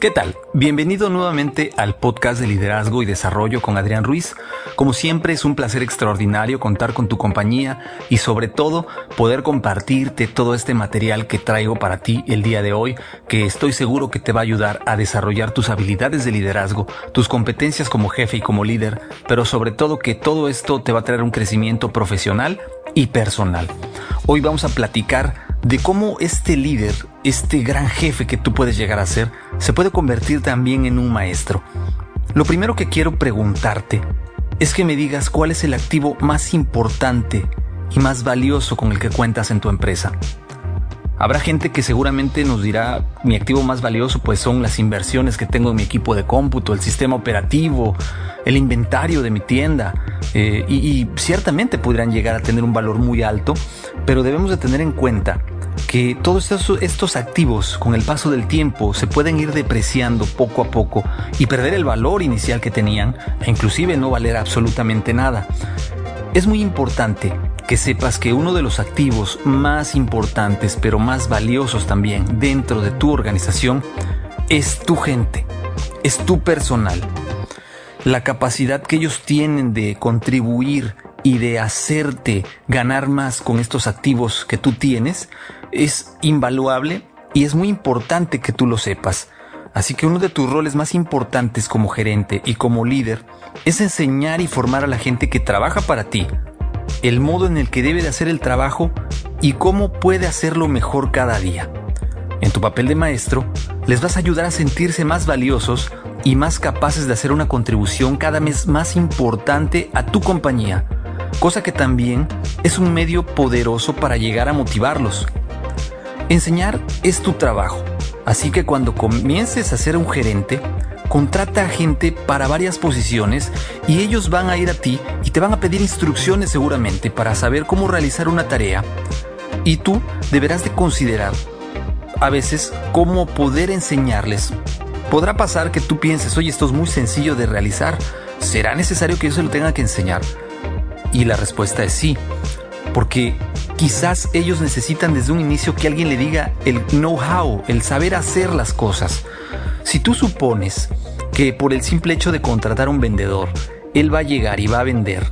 ¿Qué tal? Bienvenido nuevamente al podcast de liderazgo y desarrollo con Adrián Ruiz. Como siempre es un placer extraordinario contar con tu compañía y sobre todo poder compartirte todo este material que traigo para ti el día de hoy, que estoy seguro que te va a ayudar a desarrollar tus habilidades de liderazgo, tus competencias como jefe y como líder, pero sobre todo que todo esto te va a traer un crecimiento profesional y personal. Hoy vamos a platicar de cómo este líder, este gran jefe que tú puedes llegar a ser, se puede convertir también en un maestro. Lo primero que quiero preguntarte es que me digas cuál es el activo más importante y más valioso con el que cuentas en tu empresa. Habrá gente que seguramente nos dirá, mi activo más valioso pues son las inversiones que tengo en mi equipo de cómputo, el sistema operativo, el inventario de mi tienda, eh, y, ciertamente podrán llegar a tener un valor muy alto, pero debemos de tener en cuenta que todos estos, activos con el paso del tiempo se pueden ir depreciando poco a poco y perder el valor inicial que tenían e inclusive no valer absolutamente nada. Es muy importante que sepas que uno de los activos más importantes pero más valiosos también dentro de tu organización es tu gente, es tu personal. La capacidad que ellos tienen de contribuir y de hacerte ganar más con estos activos que tú tienes es invaluable y es muy importante que tú lo sepas. Así que uno de tus roles más importantes como gerente y como líder es enseñar y formar a la gente que trabaja para ti, el modo en el que debe de hacer el trabajo y cómo puede hacerlo mejor cada día. En tu papel de maestro, les vas a ayudar a sentirse más valiosos y más capaces de hacer una contribución cada vez más importante a tu compañía, cosa que también es un medio poderoso para llegar a motivarlos Enseñar es tu trabajo, así que cuando comiences a ser un gerente, contrata a gente para varias posiciones y ellos van a ir a ti y te van a pedir instrucciones seguramente para saber cómo realizar una tarea y tú deberás de considerar a veces cómo poder enseñarles. Podrá pasar que tú pienses, oye, esto es muy sencillo de realizar, ¿será necesario que yo se lo tenga que enseñar? Y la respuesta es sí, porque Quizás ellos necesitan desde un inicio que alguien le diga el know-how, el saber hacer las cosas. Si tú supones que por el simple hecho de contratar a un vendedor, él va a llegar y va a vender,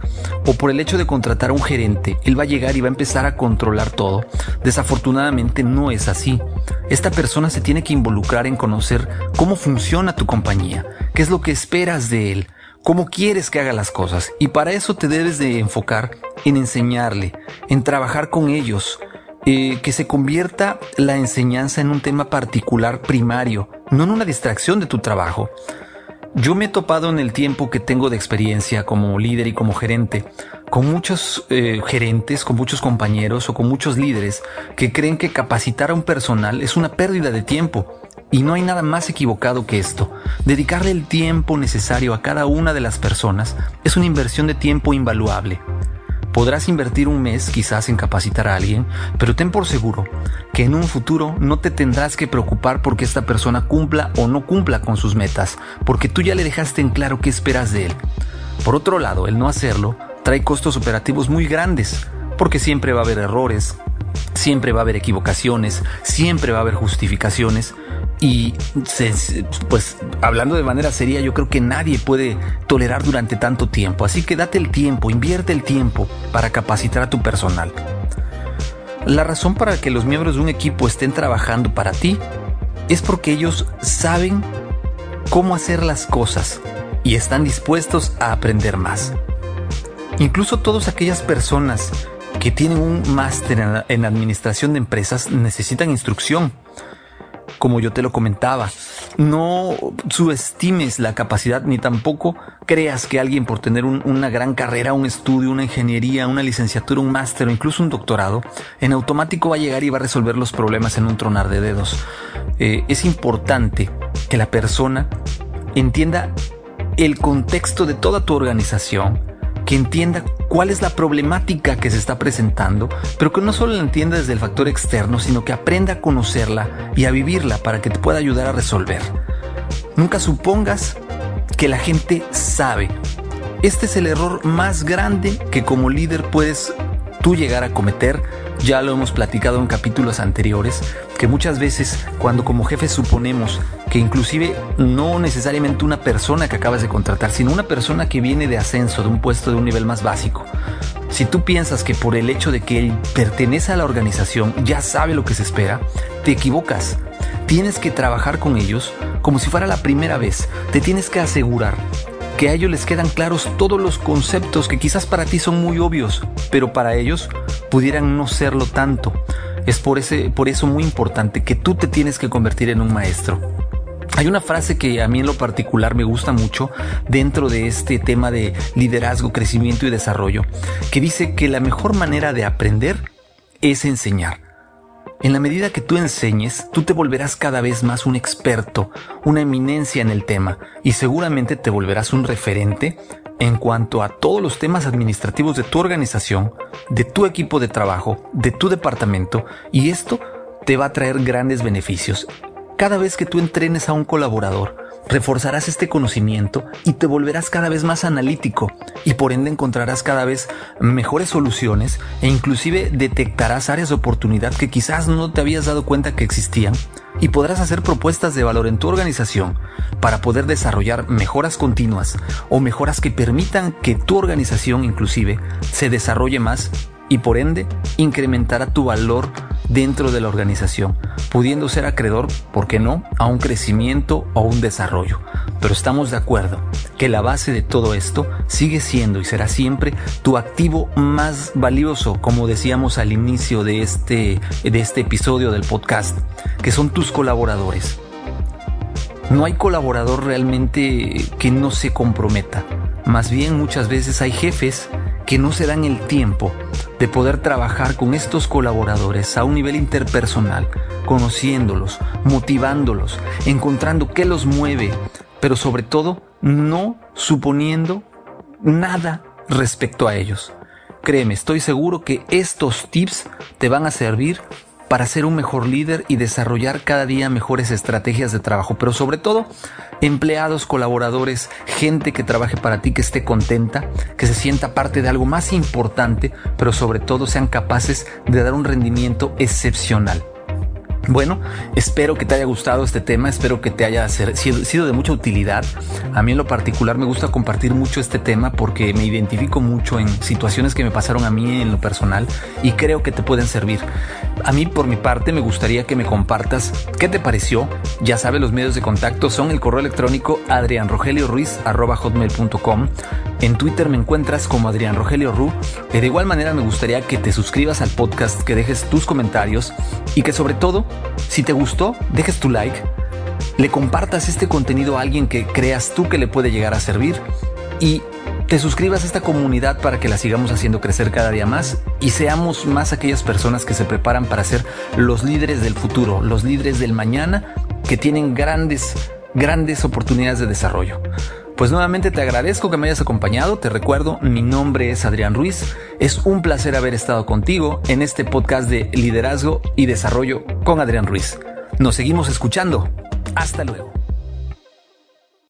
o por el hecho de contratar a un gerente, él va a llegar y va a empezar a controlar todo, desafortunadamente no es así. Esta persona se tiene que involucrar en conocer cómo funciona tu compañía, qué es lo que esperas de él, cómo quieres que haga las cosas, y para eso te debes de enfocar en enseñarle, en trabajar con ellos, eh, que se convierta la enseñanza en un tema particular primario, no en una distracción de tu trabajo. Yo me he topado en el tiempo que tengo de experiencia como líder y como gerente, con muchos eh, gerentes, con muchos compañeros o con muchos líderes que creen que capacitar a un personal es una pérdida de tiempo. Y no hay nada más equivocado que esto. Dedicarle el tiempo necesario a cada una de las personas es una inversión de tiempo invaluable. Podrás invertir un mes quizás en capacitar a alguien, pero ten por seguro que en un futuro no te tendrás que preocupar porque esta persona cumpla o no cumpla con sus metas, porque tú ya le dejaste en claro qué esperas de él. Por otro lado, el no hacerlo trae costos operativos muy grandes, porque siempre va a haber errores, siempre va a haber equivocaciones, siempre va a haber justificaciones y pues hablando de manera seria, yo creo que nadie puede tolerar durante tanto tiempo. Así que date el tiempo, invierte el tiempo para capacitar a tu personal. La razón para que los miembros de un equipo estén trabajando para ti es porque ellos saben cómo hacer las cosas y están dispuestos a aprender más. Incluso todas aquellas personas que tienen un máster en administración de empresas necesitan instrucción como yo te lo comentaba. No subestimes la capacidad ni tampoco creas que alguien por tener una gran carrera, un estudio, una ingeniería, una licenciatura, un máster o incluso un doctorado, en automático va a llegar y va a resolver los problemas en un tronar de dedos. Eh, es importante que la persona entienda el contexto de toda tu organización, que entienda cuál es la problemática que se está presentando, pero que no solo la entienda desde el factor externo, sino que aprenda a conocerla y a vivirla para que te pueda ayudar a resolver. Nunca supongas que la gente sabe. Este es el error más grande que como líder puedes tú llegar a cometer Ya lo hemos platicado en capítulos anteriores, que muchas veces cuando como jefes suponemos que inclusive no necesariamente una persona que acabas de contratar, sino una persona que viene de ascenso de un puesto de un nivel más básico, si tú piensas que por el hecho de que él pertenece a la organización ya sabe lo que se espera, te equivocas. Tienes que trabajar con ellos como si fuera la primera vez. Te tienes que asegurar que a ellos les quedan claros todos los conceptos que quizás para ti son muy obvios, pero para ellos pudieran no serlo tanto. Es por, ese, por eso muy importante que tú te tienes que convertir en un maestro. Hay una frase que a mí en lo particular me gusta mucho dentro de este tema de liderazgo, crecimiento y desarrollo, que dice que la mejor manera de aprender es enseñar. En la medida que tú enseñes, tú te volverás cada vez más un experto, una eminencia en el tema y seguramente te volverás un referente en cuanto a todos los temas administrativos de tu organización, de tu equipo de trabajo, de tu departamento y esto te va a traer grandes beneficios. Cada vez que tú entrenes a un colaborador, reforzarás este conocimiento y te volverás cada vez más analítico y por ende encontrarás cada vez mejores soluciones e inclusive detectarás áreas de oportunidad que quizás no te habías dado cuenta que existían y podrás hacer propuestas de valor en tu organización para poder desarrollar mejoras continuas o mejoras que permitan que tu organización inclusive se desarrolle más y por ende incrementará tu valor dentro de la organización, pudiendo ser acreedor, ¿por qué no?, a un crecimiento o un desarrollo. Pero estamos de acuerdo que la base de todo esto sigue siendo y será siempre tu activo más valioso, como decíamos al inicio de este, de este episodio del podcast, que son tus colaboradores. No hay colaborador realmente que no se comprometa. Más bien muchas veces hay jefes que no se dan el tiempo de poder trabajar con estos colaboradores a un nivel interpersonal, conociéndolos, motivándolos, encontrando qué los mueve, pero sobre todo no suponiendo nada respecto a ellos. Créeme, estoy seguro que estos tips te van a servir para ser un mejor líder y desarrollar cada día mejores estrategias de trabajo, pero sobre todo empleados, colaboradores, gente que trabaje para ti, que esté contenta, que se sienta parte de algo más importante, pero sobre todo sean capaces de dar un rendimiento excepcional. Bueno, espero que te haya gustado este tema, espero que te haya sido de mucha utilidad. A mí en lo particular me gusta compartir mucho este tema porque me identifico mucho en situaciones que me pasaron a mí en lo personal y creo que te pueden servir. A mí por mi parte me gustaría que me compartas qué te pareció. Ya sabes, los medios de contacto son el correo electrónico adrianrogelioruiz.com. En Twitter me encuentras como Adrián Rogelio Ru. Y de igual manera me gustaría que te suscribas al podcast, que dejes tus comentarios y que sobre todo, si te gustó, dejes tu like, le compartas este contenido a alguien que creas tú que le puede llegar a servir y te suscribas a esta comunidad para que la sigamos haciendo crecer cada día más y seamos más aquellas personas que se preparan para ser los líderes del futuro, los líderes del mañana que tienen grandes, grandes oportunidades de desarrollo. Pues nuevamente te agradezco que me hayas acompañado, te recuerdo, mi nombre es Adrián Ruiz, es un placer haber estado contigo en este podcast de liderazgo y desarrollo con Adrián Ruiz. Nos seguimos escuchando, hasta luego.